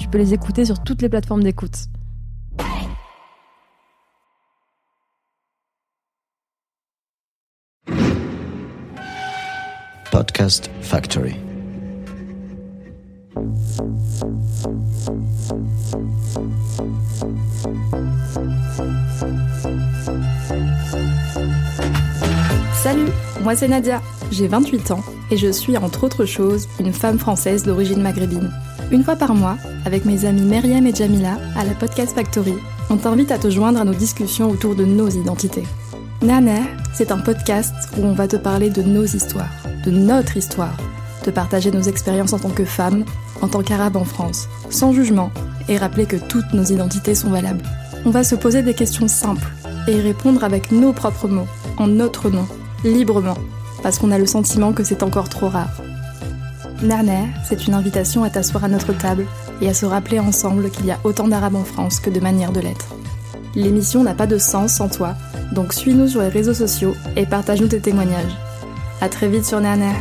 Tu peux les écouter sur toutes les plateformes d'écoute. Podcast Factory. Salut, moi c'est Nadia, j'ai 28 ans et je suis entre autres choses une femme française d'origine maghrébine. Une fois par mois, avec mes amis Myriam et Jamila à la Podcast Factory, on t'invite à te joindre à nos discussions autour de nos identités. Nana, c'est un podcast où on va te parler de nos histoires, de notre histoire, te partager nos expériences en tant que femme, en tant qu'arabe en France, sans jugement, et rappeler que toutes nos identités sont valables. On va se poser des questions simples et répondre avec nos propres mots, en notre nom, librement, parce qu'on a le sentiment que c'est encore trop rare. Nana, c'est une invitation à t'asseoir à notre table et à se rappeler ensemble qu'il y a autant d'arabes en France que de manières de l'être. L'émission n'a pas de sens sans toi, donc suis-nous sur les réseaux sociaux et partage-nous tes témoignages. À très vite sur Nana.